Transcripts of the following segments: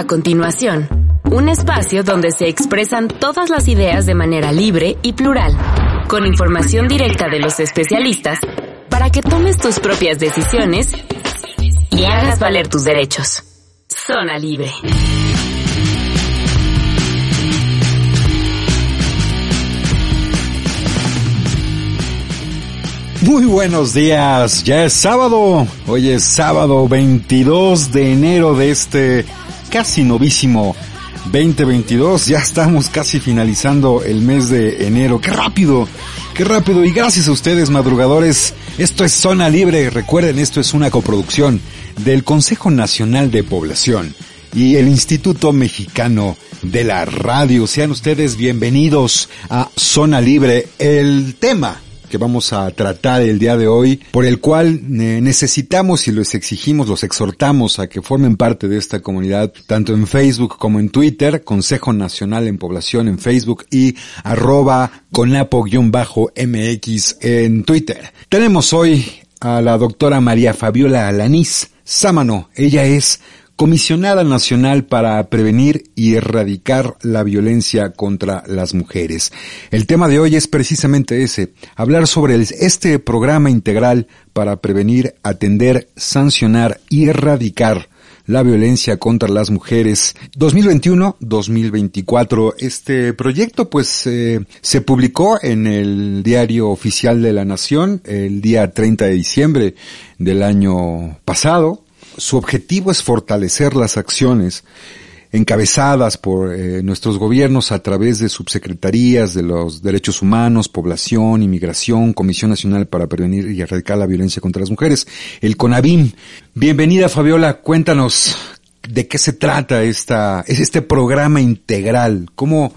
A continuación, un espacio donde se expresan todas las ideas de manera libre y plural, con información directa de los especialistas para que tomes tus propias decisiones y hagas valer tus derechos. Zona Libre. Muy buenos días, ya es sábado, hoy es sábado 22 de enero de este casi novísimo 2022, ya estamos casi finalizando el mes de enero, qué rápido, qué rápido y gracias a ustedes madrugadores, esto es Zona Libre, recuerden esto es una coproducción del Consejo Nacional de Población y el Instituto Mexicano de la Radio, sean ustedes bienvenidos a Zona Libre, el tema que vamos a tratar el día de hoy, por el cual eh, necesitamos y los exigimos, los exhortamos a que formen parte de esta comunidad, tanto en Facebook como en Twitter, Consejo Nacional en Población en Facebook y arroba conapo-mx en Twitter. Tenemos hoy a la doctora María Fabiola Alanís Sámano. Ella es Comisionada Nacional para Prevenir y Erradicar la Violencia contra las Mujeres. El tema de hoy es precisamente ese, hablar sobre este programa integral para prevenir, atender, sancionar y erradicar la violencia contra las mujeres 2021-2024. Este proyecto pues eh, se publicó en el diario oficial de la Nación el día 30 de diciembre del año pasado su objetivo es fortalecer las acciones encabezadas por eh, nuestros gobiernos a través de subsecretarías de los derechos humanos, población, inmigración, Comisión Nacional para Prevenir y Erradicar la Violencia contra las Mujeres, el CONAVIM. Bienvenida Fabiola, cuéntanos de qué se trata esta, es este programa integral, cómo,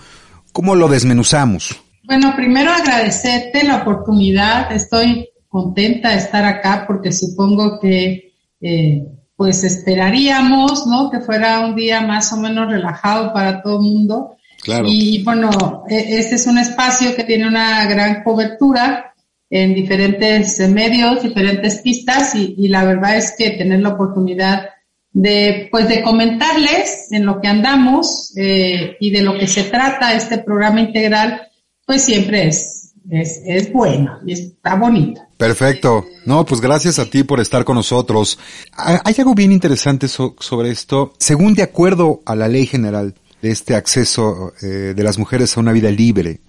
cómo lo desmenuzamos. Bueno, primero agradecerte la oportunidad, estoy contenta de estar acá porque supongo que eh, pues esperaríamos, ¿no? Que fuera un día más o menos relajado para todo el mundo. Claro. Y bueno, e, este es un espacio que tiene una gran cobertura en diferentes medios, diferentes pistas y, la verdad es que tener la oportunidad de, pues de comentarles en lo que andamos eh, y de lo que se trata este programa integral, pues siempre es es, es bueno está bonito. Perfecto. No, pues gracias a ti por estar con nosotros. Hay algo bien interesante sobre esto. Según de acuerdo a la ley general de este acceso eh, de las mujeres a una vida libre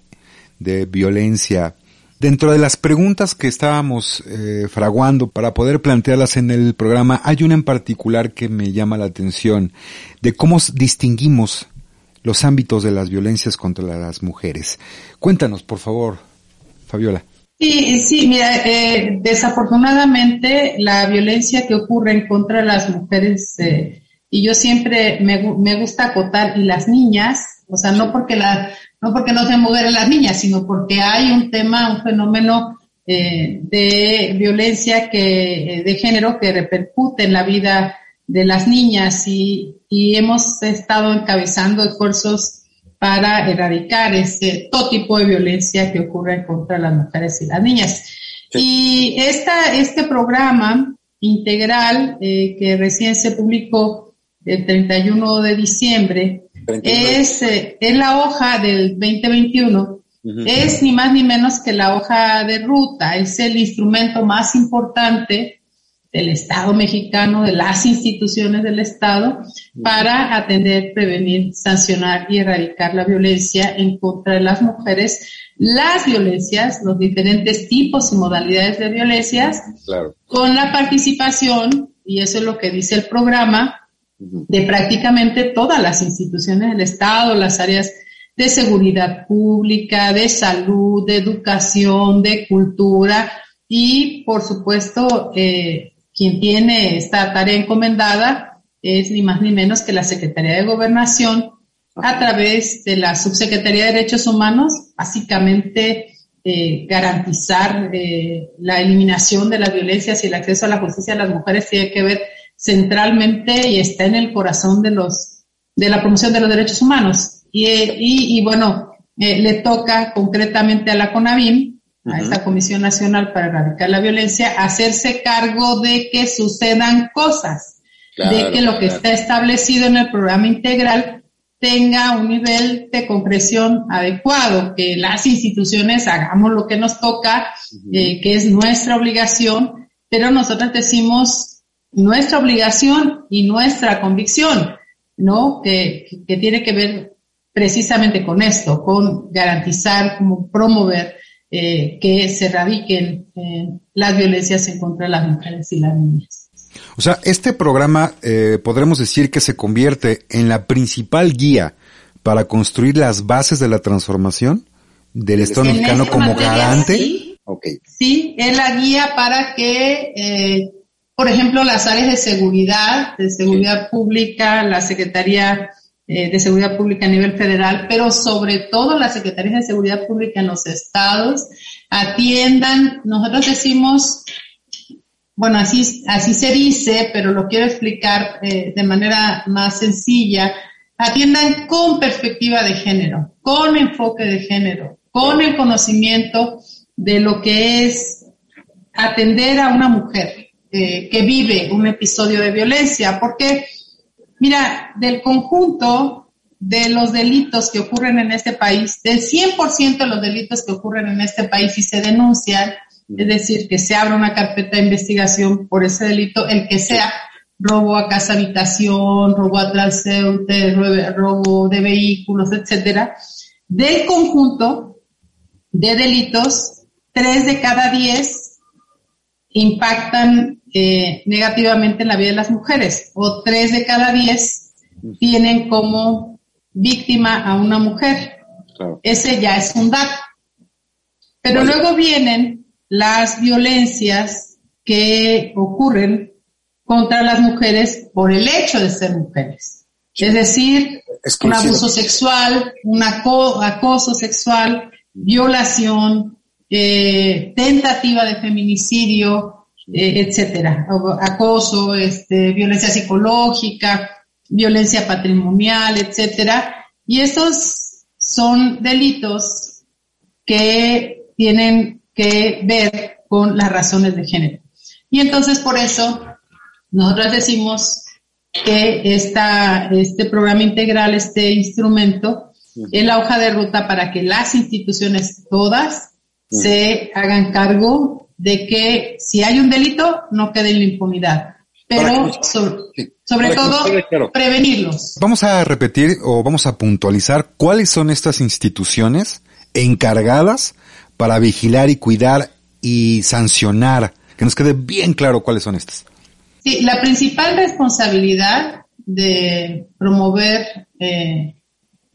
de violencia, dentro de las preguntas que estábamos eh, fraguando para poder plantearlas en el programa, hay una en particular que me llama la atención de cómo distinguimos los ámbitos de las violencias contra las mujeres. Cuéntanos, por favor, Fabiola. Sí, sí, mira, eh, desafortunadamente la violencia que ocurre en contra de las mujeres, eh, y yo siempre me, gusta acotar, y las niñas, o sea, no porque, la, no porque no se mujeres las niñas, sino porque hay un tema, un fenómeno eh, de violencia que, de género que repercute en la vida de las niñas y, y hemos estado encabezando esfuerzos para erradicar este, todo tipo de violencia que ocurre contra las mujeres y las niñas. Y esta, este programa integral eh, que recién se publicó el 31 de diciembre es, eh, es la hoja del 2021 es ni más ni menos que la hoja de ruta, es el instrumento más importante del Estado mexicano, de las instituciones del Estado, para atender, prevenir, sancionar y erradicar la violencia en contra de las mujeres, las violencias, los diferentes tipos y modalidades de violencias, con la participación, y eso es lo que dice el programa, de prácticamente todas las instituciones del Estado, las áreas de seguridad pública, de salud, de educación, de cultura y, por supuesto, eh, quien tiene esta tarea encomendada es ni más ni menos que la Secretaría de Gobernación a través de la Subsecretaría de Derechos Humanos, básicamente eh, garantizar eh, la eliminación de las violencias y el acceso a la justicia de las mujeres tiene que ver centralmente y está en el corazón de los de la promoción de los derechos humanos. Y, y, y bueno, eh, le toca concretamente a la CONAVIM a esta Comisión Nacional para Erradicar la Violencia, hacerse cargo de que sucedan cosas. de que lo que está establecido en el programa integral tenga un nivel de concreción adecuado, que las instituciones hagamos lo que nos toca, eh, que es nuestra obligación, pero nosotros decimos nuestra obligación y nuestra convicción, ¿no? Que, que tiene que ver precisamente con esto, con garantizar, como promover eh, que se erradiquen eh, las violencias en contra de las mujeres y las niñas. O sea, este programa eh, podremos decir que se convierte en la principal guía para construir las bases de la transformación del Estado mexicano como garante. Sí, okay. sí, es la guía para que, eh, por ejemplo, las áreas de seguridad, de seguridad pública, la Secretaría eh, de Seguridad Pública a nivel federal, pero sobre todo las Secretarías de Seguridad Pública en los estados, atiendan, nosotros decimos, bueno, así, así se dice, pero lo quiero explicar eh, de manera más sencilla, atiendan con perspectiva de género, con enfoque de género, con el conocimiento de lo que es atender a una mujer eh, que vive un episodio de violencia, porque, mira, del conjunto de los delitos que ocurren en este país, del 100% de los delitos que ocurren en este país y se denuncian, es decir, que se abra una carpeta de investigación por ese delito, el que sea, robo a casa habitación, robo a transeúnte, robo de vehículos, etcétera, del conjunto de delitos, tres de cada diez impactan eh, negativamente en la vida de las mujeres, o tres de cada diez tienen como víctima a una mujer. Ese ya es un dato. Pero luego vienen las violencias que ocurren contra las mujeres por el hecho de ser mujeres. Es decir, un abuso sexual, un acoso sexual, violación, eh, tentativa de feminicidio, eh, etcétera, acoso, este, violencia psicológica, violencia patrimonial, etcétera. Y estos son delitos que tienen que ver con las razones de género. Y entonces por eso nosotros decimos que esta, este programa integral, este instrumento, es la hoja de ruta para que las instituciones todas se hagan cargo de que si hay un delito no quede en la impunidad, pero sobre, todo prevenirlos. Vamos a repetir o vamos a puntualizar cuáles son estas instituciones encargadas para vigilar y cuidar y sancionar? Que nos quede bien claro cuáles son estas. Sí, la principal responsabilidad de promover eh,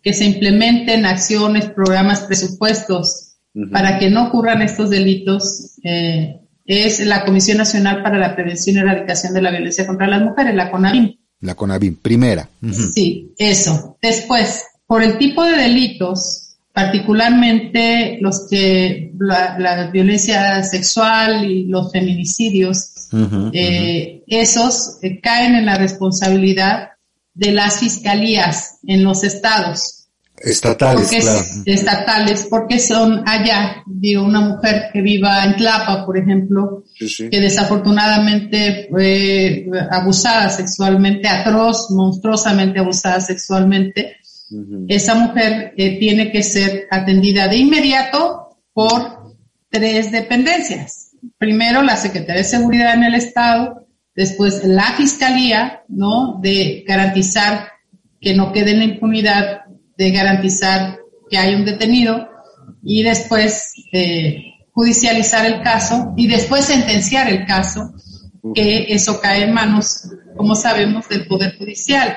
que se implementen acciones, programas, presupuestos para que no ocurran estos delitos eh, es la Comisión Nacional para la Prevención y Erradicación de la Violencia contra las Mujeres, la CONAVIM. La CONAVIM, primera. Sí, eso. Después, por el tipo de delitos, particularmente los que la, violencia sexual y los feminicidios, eh, esos eh, caen en la responsabilidad de las fiscalías en los estados. Estatales, claro. Estatales, porque son allá, digo, una mujer que viva en Tlapa, por ejemplo, que desafortunadamente fue abusada sexualmente, atroz, monstruosamente abusada sexualmente, esa mujer eh, tiene que ser atendida de inmediato por tres dependencias. Primero, la Secretaría de Seguridad en el Estado, después la Fiscalía, ¿no? De garantizar que no quede en la impunidad, de garantizar que hay un detenido y después eh, judicializar el caso y después sentenciar el caso, que eso cae en manos, como sabemos, del Poder Judicial.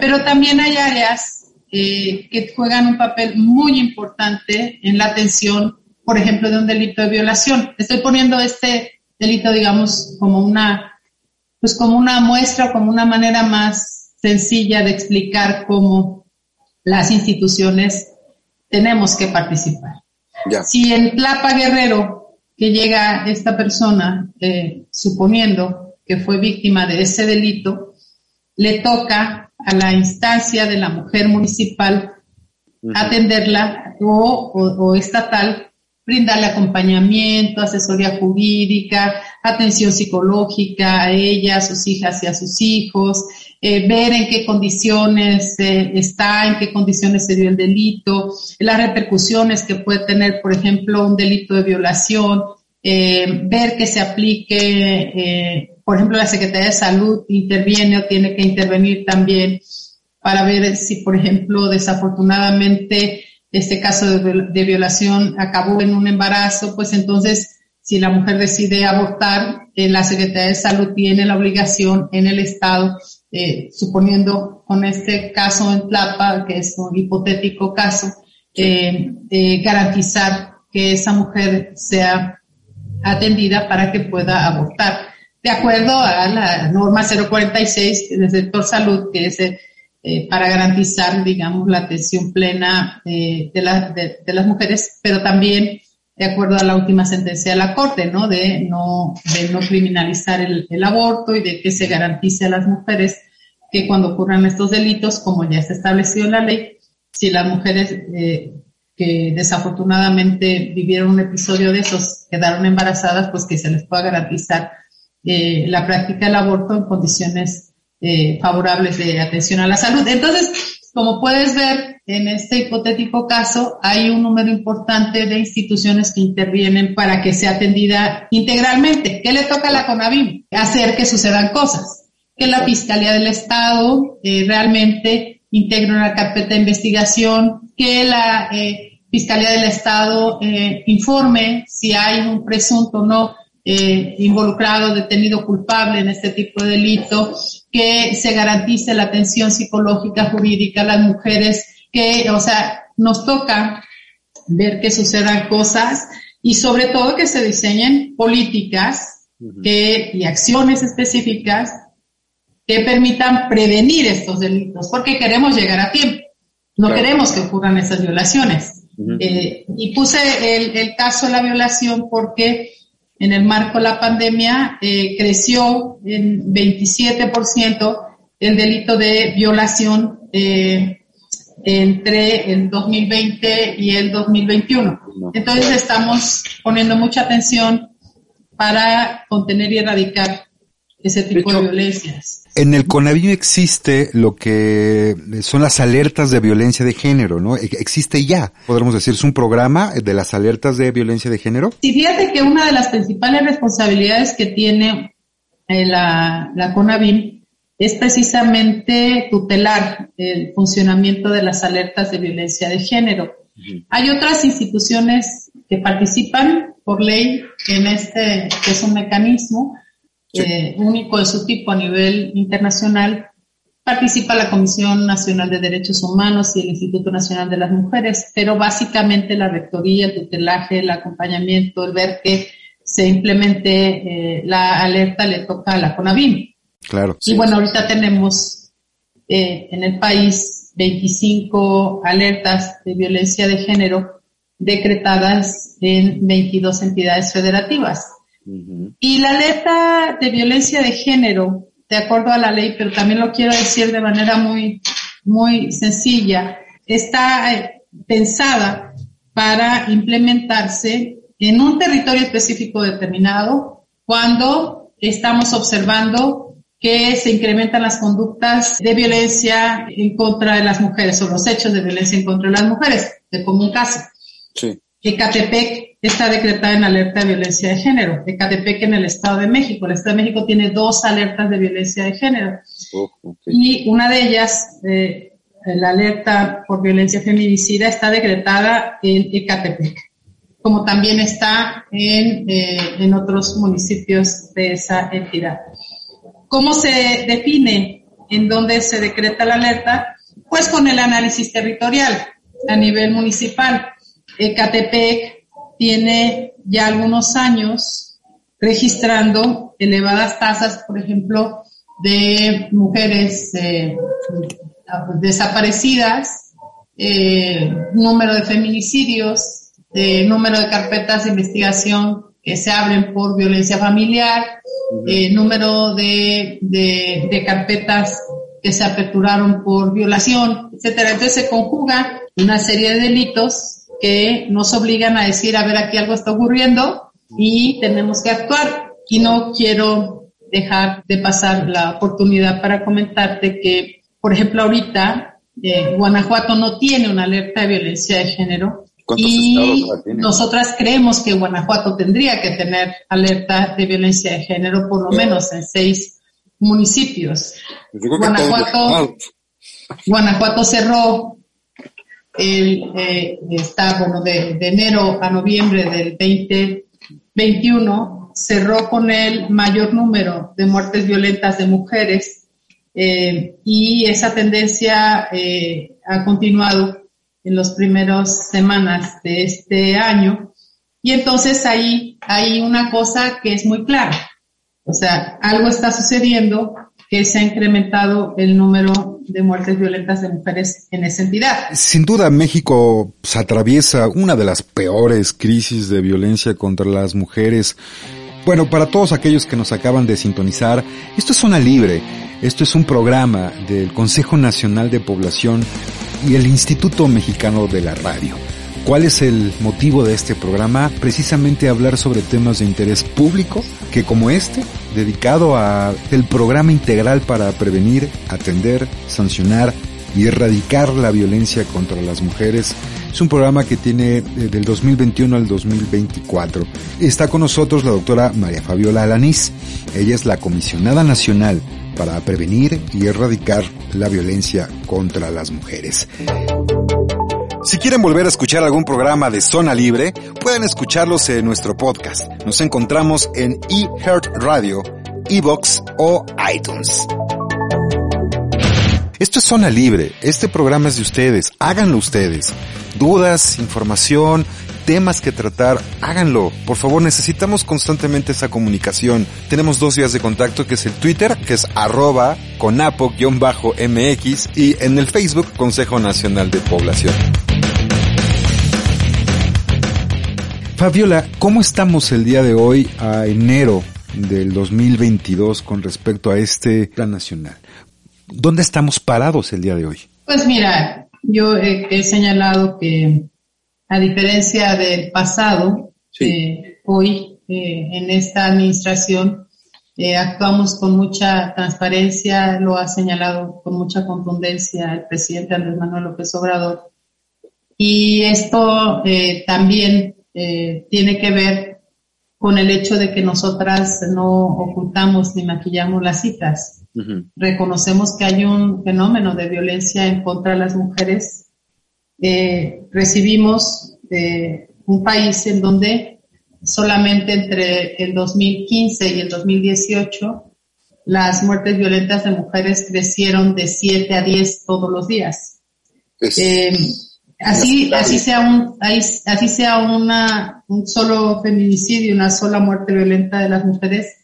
Pero también hay áreas eh, que juegan un papel muy importante en la atención, por ejemplo, de un delito de violación. Estoy poniendo este delito, digamos, como una, pues como una muestra, como una manera más sencilla de explicar cómo las instituciones tenemos que participar. Si en Tlapa Guerrero, que llega esta persona, eh, suponiendo que fue víctima de ese delito, le toca a la instancia de la mujer municipal atenderla o, estatal brindarle acompañamiento, asesoría jurídica, atención psicológica a ella, a sus hijas y a sus hijos, eh, ver en qué condiciones eh, está, en qué condiciones se dio el delito, las repercusiones que puede tener, por ejemplo, un delito de violación, eh, ver que se aplique, por ejemplo, la Secretaría de Salud interviene o tiene que intervenir también para ver si, por ejemplo, desafortunadamente este caso de, violación acabó en un embarazo, pues entonces si la mujer decide abortar, la Secretaría de Salud tiene la obligación en el Estado, eh, suponiendo con este caso en Tlapa, que es un hipotético caso, eh, garantizar que esa mujer sea atendida para que pueda abortar. De acuerdo a la norma 046 del sector salud, que es eh, para garantizar, digamos, la atención plena eh, de, las mujeres, pero también de acuerdo a la última sentencia de la Corte, ¿no? De no, criminalizar el, el aborto y de que se garantice a las mujeres que cuando ocurran estos delitos, como ya está establecido en la ley, si las mujeres eh, que desafortunadamente vivieron un episodio de esos quedaron embarazadas, pues que se les pueda garantizar eh, la práctica del aborto en condiciones eh, favorables de atención a la salud. Entonces, como puedes ver, en este hipotético caso hay un número importante de instituciones que intervienen para que sea atendida integralmente. ¿Qué le toca a la CONAVIM? Hacer que sucedan cosas. Que la Fiscalía del Estado eh, realmente integre una carpeta de investigación, que la eh, Fiscalía del Estado eh, informe si hay un presunto o no involucrado, detenido culpable en este tipo de delito, que se garantice la atención psicológica jurídica a las mujeres, que, o sea, nos toca ver que sucedan cosas y sobre todo que se diseñen políticas que, y acciones específicas que permitan prevenir estos delitos, porque queremos llegar a tiempo, no queremos que ocurran esas violaciones. eh, y puse el, el, caso de la violación porque en el marco de la pandemia eh, creció en 27% el delito de violación eh, entre el 2020 y el 2021. Entonces estamos poniendo mucha atención para contener y erradicar ese tipo de, de violencias. En el CONAVIM existe lo que son las alertas de violencia de género, ¿no? Existe ya, podríamos decir, es un programa de las alertas de violencia de género. Sí, fíjate que una de las principales responsabilidades que tiene eh, la, la CONAVIM es precisamente tutelar el funcionamiento de las alertas de violencia de género. Hay otras instituciones que participan por ley en este, que es un mecanismo, sí. eh, único de su tipo a nivel internacional, participa la Comisión Nacional de Derechos Humanos y el Instituto Nacional de las Mujeres, pero básicamente la rectoría, el tutelaje, el acompañamiento, el ver que se implemente eh, la alerta le toca a la CONAVIM. Claro. Y sí, bueno, ahorita tenemos eh, en el país 25 alertas de violencia de género decretadas en 22 entidades federativas. Y la alerta de violencia de género, de acuerdo a la ley, pero también lo quiero decir de manera muy, muy sencilla, está eh, pensada para implementarse en un territorio específico determinado cuando estamos observando que se incrementan las conductas de violencia en contra de las mujeres o los hechos de violencia en contra de las mujeres, de común caso. Sí. Ecatepec está decretada en alerta de violencia de género. Ecatepec en el Estado de México. El Estado de México tiene dos alertas de violencia de género. Oh, okay. Y una de ellas, eh, la alerta por violencia feminicida, está decretada en Ecatepec, como también está en, eh, en otros municipios de esa entidad. ¿Cómo se define en dónde se decreta la alerta? Pues con el análisis territorial a nivel municipal. Ecatepec tiene ya algunos años registrando elevadas tasas, por ejemplo, de mujeres eh, desaparecidas, eh, número de feminicidios, eh, número de carpetas de investigación que se abren por violencia familiar, -huh. número de, de, de carpetas que se aperturaron por violación, etcétera. Entonces se conjuga una serie de delitos que nos obligan a decir, a ver, aquí algo está ocurriendo y tenemos que actuar. Y no quiero dejar de pasar la oportunidad para comentarte que, por ejemplo, ahorita eh, Guanajuato no tiene una alerta de violencia de género y nosotras creemos que Guanajuato tendría que tener alerta de violencia de género por lo menos en seis municipios. Guanajuato, Guanajuato cerró el, eh, está, bueno, de, enero a noviembre del 2021, cerró con el mayor número de muertes violentas de mujeres eh, y esa tendencia eh, ha continuado en las primeras semanas de este año. Y entonces ahí hay una cosa que es muy clara. O sea, algo está sucediendo que se ha incrementado el número de muertes violentas de mujeres en esa entidad. Sin duda, México atraviesa una de las peores crisis de violencia contra las mujeres. Bueno, para todos aquellos que nos acaban de sintonizar, esto es Zona Libre. Esto es un programa del Consejo Nacional de Población y el Instituto Mexicano de la Radio. ¿Cuál es el motivo de este programa? Precisamente hablar sobre temas de interés público, que como este, dedicado a el programa integral para prevenir, atender, sancionar y erradicar la violencia contra las mujeres. Es un programa que tiene eh, del 2021 al 2024. Está con nosotros la doctora María Fabiola Alanís. Ella es la comisionada nacional para prevenir y erradicar la violencia contra las mujeres. Si quieren volver a escuchar algún programa de Zona Libre, pueden escucharlos en nuestro podcast. Nos encontramos en eHeart Radio, Evox o iTunes. Esto es Zona Libre, este programa es de ustedes, háganlo ustedes. Dudas, información, temas que tratar, háganlo. Por favor, necesitamos constantemente esa comunicación. Tenemos dos días de contacto, que es el Twitter, que es arroba conapo-mx y en el Facebook Consejo Nacional de Población. Fabiola, ¿cómo estamos el día de hoy a enero del 2022 con respecto a este plan nacional? ¿Dónde estamos parados el día de hoy? Pues mira, yo he, señalado que a diferencia del pasado, eh, hoy eh, en esta administración eh, actuamos con mucha transparencia, lo ha señalado con mucha contundencia el presidente Andrés Manuel López Obrador. Y esto también eh, tiene que ver con el hecho de que nosotras no ocultamos ni maquillamos las citas. Reconocemos que hay un fenómeno de violencia en contra de las mujeres. Eh, recibimos eh, un país en donde solamente entre el 2015 y el 2018 las muertes violentas de mujeres crecieron de 7 a 10 todos los días. Eh, así, así sea un, así sea una, un solo feminicidio, una sola muerte violenta de las mujeres,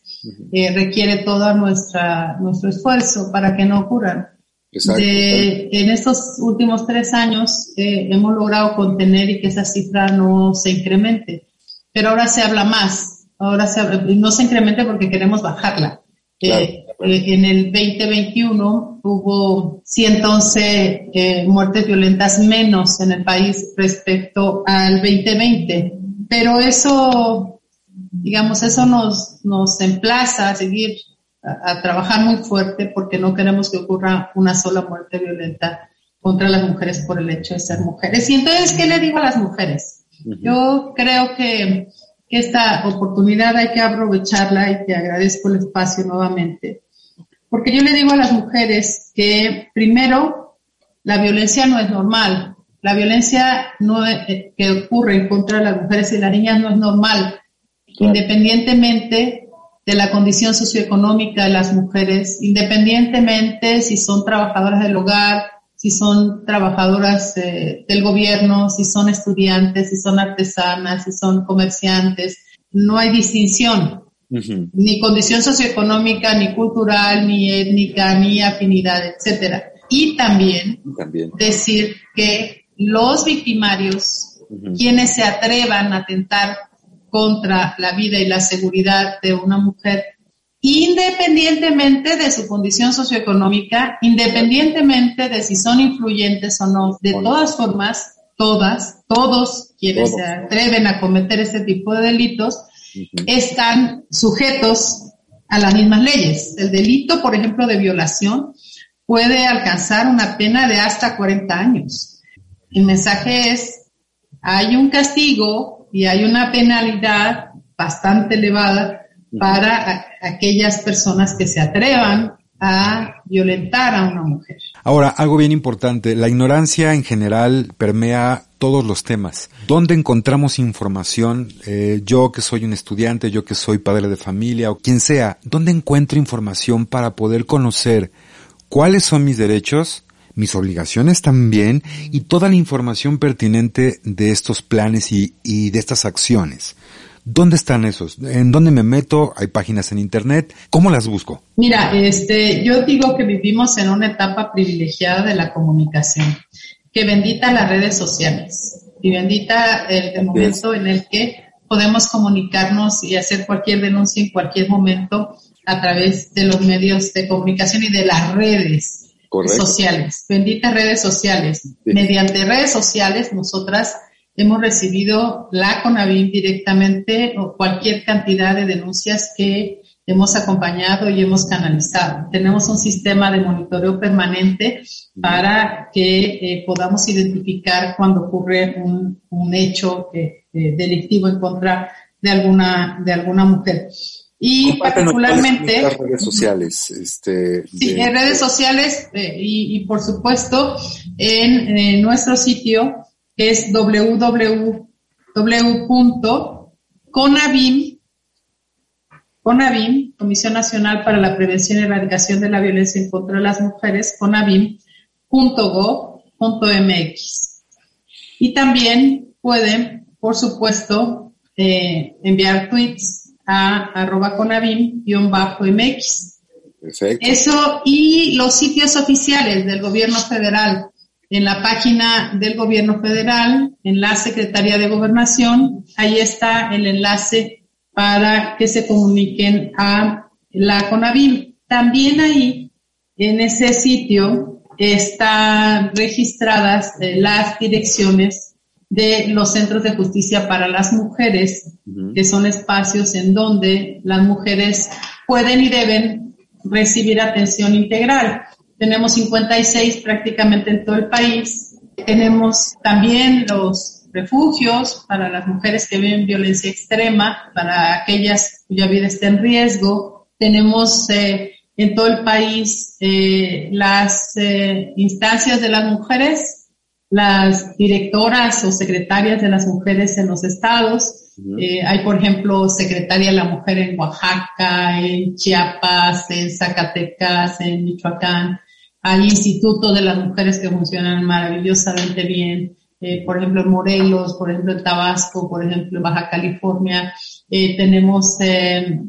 eh, requiere todo nuestra, nuestro esfuerzo para que no ocurran. en estos últimos tres años eh, hemos logrado contener y que esa cifra no se incremente, pero ahora se habla más, ahora se no se incremente porque queremos bajarla. Eh, eh, en el 2021 hubo 111 eh, muertes violentas menos en el país respecto al 2020. Pero eso, digamos, eso nos, nos emplaza a seguir a, trabajar muy fuerte porque no queremos que ocurra una sola muerte violenta contra las mujeres por el hecho de ser mujeres. Y entonces, ¿qué le digo a las mujeres? Yo creo que, que esta oportunidad hay que aprovecharla y te agradezco el espacio nuevamente porque yo le digo a las mujeres que primero, la violencia no es normal. La violencia no eh, que ocurre en contra de las mujeres y las niñas no es normal, independientemente de la condición socioeconómica de las mujeres, independientemente si son trabajadoras del hogar, si son trabajadoras eh, del gobierno, si son estudiantes, si son artesanas, si son comerciantes. No hay distinción ni condición socioeconómica, ni cultural, ni étnica, ni afinidad, etcétera. Y también, decir que los victimarios, quienes se atrevan a atentar contra la vida y la seguridad de una mujer, independientemente de su condición socioeconómica, independientemente de si son influyentes o no, de todas formas, todas, todos quienes se atreven a cometer este tipo de delitos, están sujetos a las mismas leyes. El delito, por ejemplo, de violación puede alcanzar una pena de hasta 40 años. El mensaje es, hay un castigo y hay una penalidad bastante elevada para aquellas personas que se atrevan a violentar a una mujer. Ahora, algo bien importante, la ignorancia en general permea todos los temas. ¿Dónde encontramos información? Eh, yo que soy un estudiante, yo que soy padre de familia o quien sea, ¿dónde encuentro información para poder conocer cuáles son mis derechos, mis obligaciones también y toda la información pertinente de estos planes y, y de estas acciones? ¿Dónde están esos? ¿En dónde me meto? ¿Hay páginas en internet? ¿Cómo las busco? Mira, este, yo digo que vivimos en una etapa privilegiada de la comunicación. Que bendita las redes sociales y bendita el, momento en el que podemos comunicarnos y hacer cualquier denuncia en cualquier momento a través de los medios de comunicación y de las redes sociales. Benditas redes sociales. Mediante redes sociales nosotras hemos recibido la CONAVIM directamente o cualquier cantidad de denuncias que hemos acompañado y hemos canalizado. Tenemos un sistema de monitoreo permanente para que eh, podamos identificar cuando ocurre un, hecho eh, eh, delictivo en contra de alguna, de alguna mujer. Y particularmente... Las redes sociales. Este, sí, en redes sociales y, por supuesto en nuestro sitio es www.conavim, CONAVIM, Comisión Nacional para la Prevención y Erradicación de la Violencia en contra de las Mujeres, conavim.go.mx. Y también pueden, por supuesto, eh, enviar tweets a arroba conavim-mx. Eso y los sitios oficiales del gobierno federal en la página del gobierno federal, en la Secretaría de Gobernación, ahí está el enlace para que se comuniquen a la CONAVIM. También ahí, en ese sitio, están registradas eh, las direcciones de los centros de justicia para las mujeres, que son espacios en donde las mujeres pueden y deben recibir atención integral. Tenemos 56 prácticamente en todo el país. Tenemos también los refugios para las mujeres que viven violencia extrema, para aquellas cuya vida está en riesgo. Tenemos eh, en todo el país eh, las eh, instancias de las mujeres, las directoras o secretarias de las mujeres en los estados. hay, por ejemplo, secretaria de la mujer en Oaxaca, en Chiapas, en Zacatecas, en Michoacán hay institutos de las mujeres que funcionan maravillosamente bien, eh, por ejemplo en Morelos, por ejemplo en Tabasco, por ejemplo en Baja California. Eh, tenemos, eh,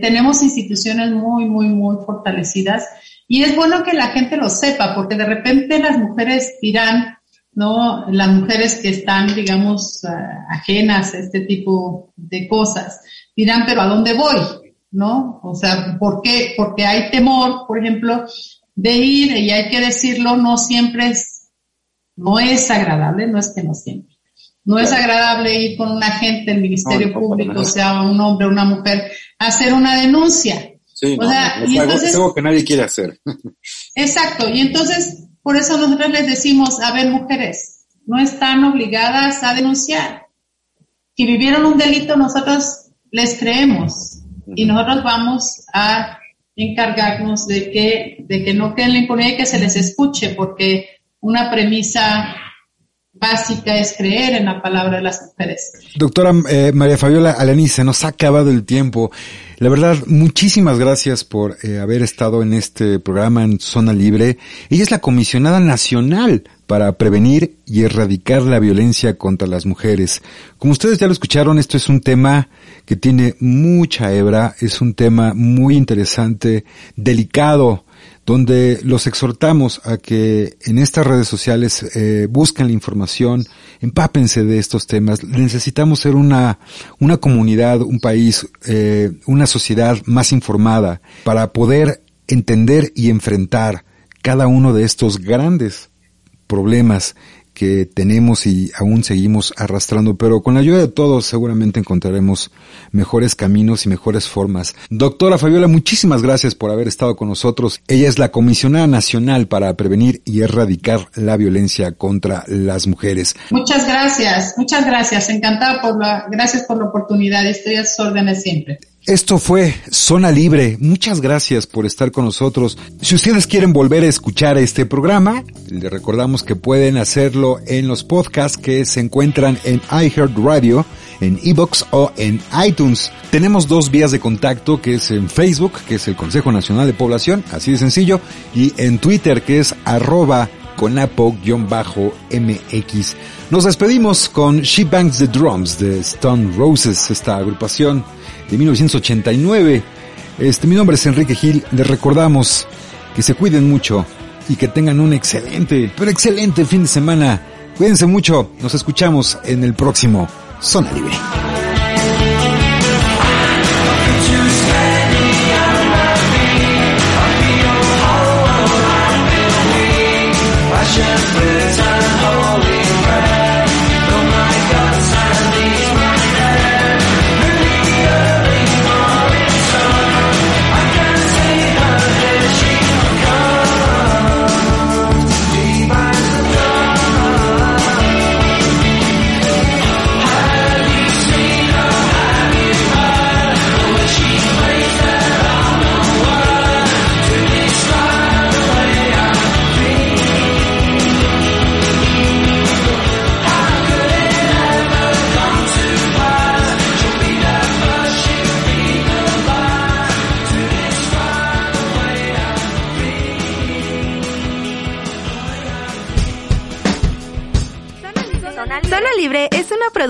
tenemos instituciones muy, muy, muy fortalecidas y es bueno que la gente lo sepa porque de repente las mujeres dirán, ¿no? Las mujeres que están, digamos, ajenas a este tipo de cosas, dirán, pero ¿a dónde voy? ¿No? O sea, ¿por qué? Porque hay temor, por ejemplo, de ir, y hay que decirlo, no siempre es, no es agradable, no es que no siempre. No es agradable ir con un agente del Ministerio Público, sea un hombre o una mujer, a hacer una denuncia. Sí, o sea, y entonces, es algo que nadie quiere hacer. Exacto, y entonces por eso nosotros les decimos, a ver, mujeres, no están obligadas a denunciar. Si vivieron un delito, nosotros les creemos y nosotros vamos a encargarnos de que, de que no queden la impunidad y que se les escuche, porque una premisa básica es creer en la palabra de las mujeres. Doctora eh, María Fabiola Alanice, nos ha acabado el tiempo. La verdad, muchísimas gracias por eh, haber estado en este programa en Zona Libre. Ella es la comisionada nacional para prevenir y erradicar la violencia contra las mujeres. Como ustedes ya lo escucharon, esto es un tema que tiene mucha hebra, es un tema muy interesante, delicado, donde los exhortamos a que en estas redes sociales eh, busquen la información, empápense de estos temas. Necesitamos ser una, una comunidad, un país, eh, una sociedad más informada para poder entender y enfrentar cada uno de estos grandes problemas que tenemos y aún seguimos arrastrando, pero con la ayuda de todos seguramente encontraremos mejores caminos y mejores formas. Doctora Fabiola, muchísimas gracias por haber estado con nosotros. Ella es la comisionada nacional para prevenir y erradicar la violencia contra las mujeres. Muchas gracias, muchas gracias. Encantada por la, gracias por la oportunidad. Estoy a sus órdenes siempre. Esto fue Zona Libre. Muchas gracias por estar con nosotros. Si ustedes quieren volver a escuchar este programa, les recordamos que pueden hacerlo en los podcasts que se encuentran en iHeartRadio, en Evox o en iTunes. Tenemos dos vías de contacto que es en Facebook, que es el Consejo Nacional de Población, así de sencillo, y en Twitter, que es arroba conapo-mx. Nos despedimos con She Bangs the Drums de Stone Roses, esta agrupación de 1989. Este, mi nombre es Enrique Gil. Les recordamos que se cuiden mucho y que tengan un excelente, pero excelente fin de semana. Cuídense mucho. Nos escuchamos en el próximo Zona Libre.